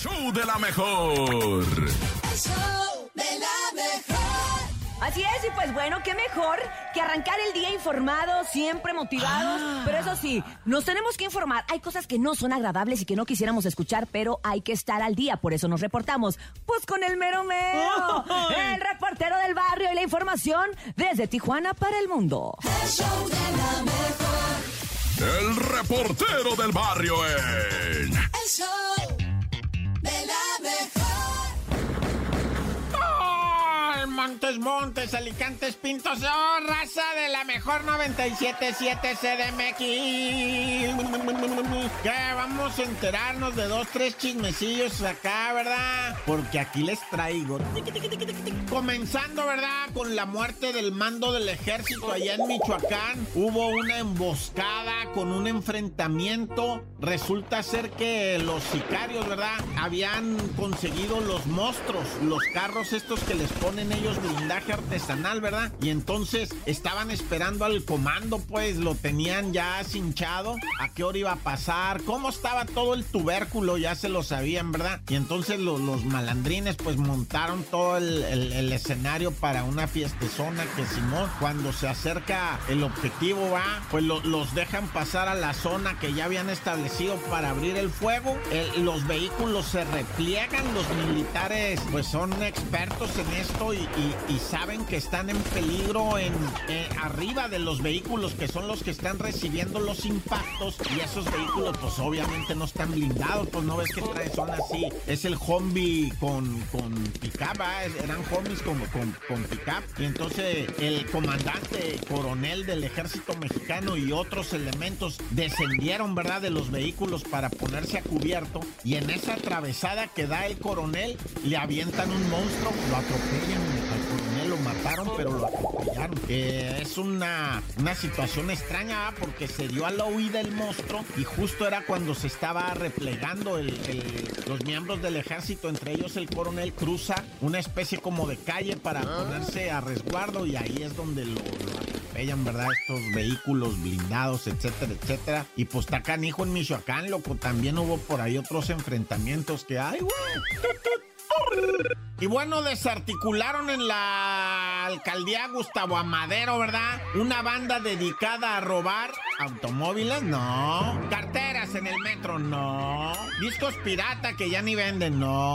show de la mejor. El show de la mejor. Así es, y pues bueno, qué mejor que arrancar el día informados, siempre motivados. Ah. Pero eso sí, nos tenemos que informar. Hay cosas que no son agradables y que no quisiéramos escuchar, pero hay que estar al día. Por eso nos reportamos. Pues con el mero mero, el reportero del barrio y la información desde Tijuana para el mundo. El show de la mejor. El reportero del barrio en. El show Montes, Montes, Alicantes, Pintos, oh, raza de la mejor 977 CDMX. Que vamos a enterarnos de dos, tres chismecillos acá, ¿verdad? Porque aquí les traigo. Comenzando, ¿verdad? Con la muerte del mando del ejército allá en Michoacán. Hubo una emboscada con un enfrentamiento. Resulta ser que los sicarios, ¿verdad? Habían conseguido los monstruos, los carros estos que les ponen ellos blindaje artesanal, ¿verdad? Y entonces estaban esperando al comando, pues lo tenían ya cinchado. ¿A qué hora iba a pasar? ¿Cómo estaba todo el tubérculo? Ya se lo sabían, ¿verdad? Y entonces lo- los malandrines pues montaron todo el, escenario para una fiestezona que Simón, cuando se acerca el objetivo va, pues lo- los dejan pasar a la zona que ya habían establecido para abrir el fuego. Los vehículos se repliegan, los militares pues son expertos en esto y, saben que están en peligro en, arriba de los vehículos que son los que están recibiendo los impactos y esos vehículos pues obviamente no están blindados, pues no ves que trae, son así. Es el Humvee con, con pickup, eran Humvees con, con, con pickup y entonces el comandante coronel del ejército mexicano y otros elementos descendieron, ¿verdad? De los vehículos para ponerse a cubierto y en esa atravesada que da el coronel le avientan un monstruo, lo atropellan al coronel, lo mataron, pero lo Eh, es una, una situación extraña porque se dio a la huida el monstruo y justo era cuando se estaba replegando el- el- los miembros del ejército, entre ellos el coronel, cruza una especie como de calle para ponerse a resguardo y ahí es donde lo, lo atropellan, ¿verdad? Estos vehículos blindados, etcétera, etcétera. Y pues está canijo en Michoacán, loco. También hubo por ahí otros enfrentamientos que hay, güey. Y bueno, desarticularon en la alcaldía Gustavo Amadero, ¿verdad? Una banda dedicada a robar automóviles, no. En el metro, no. Discos pirata que ya ni venden, no.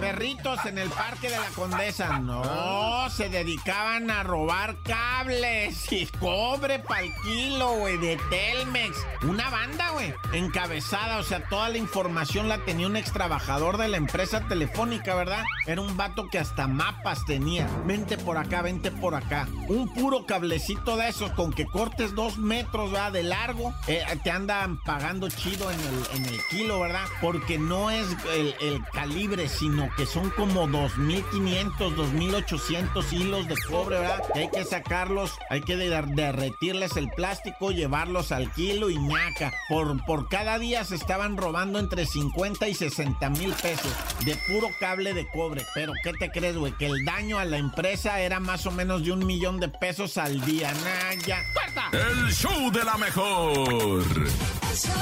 Perritos en el parque de la Condesa, no. Se dedicaban a robar cables y cobre pa'l kilo, güey, de Telmex. Una banda, güey, encabezada, o sea, toda la información la tenía un ex trabajador de la empresa telefónica, ¿verdad? Era un vato que hasta mapas tenía. Vente por acá, vente por acá. Un puro cablecito de esos con que cortes dos metros, ¿verdad? De largo. eh, te andan pagando chido en el, en el kilo, ¿verdad? Porque no es el, el calibre, sino que son como 2.500, 2.800 hilos de cobre, ¿verdad? Y hay que sacarlos, hay que der- derretirles el plástico, llevarlos al kilo y ñaca. Por, por cada día se estaban robando entre 50 y 60 mil pesos de puro cable de cobre. Pero ¿qué te crees, güey? Que el daño a la empresa era más o menos de un millón de pesos al día. Nah, ya. ¡Corta! El show de la mejor. El show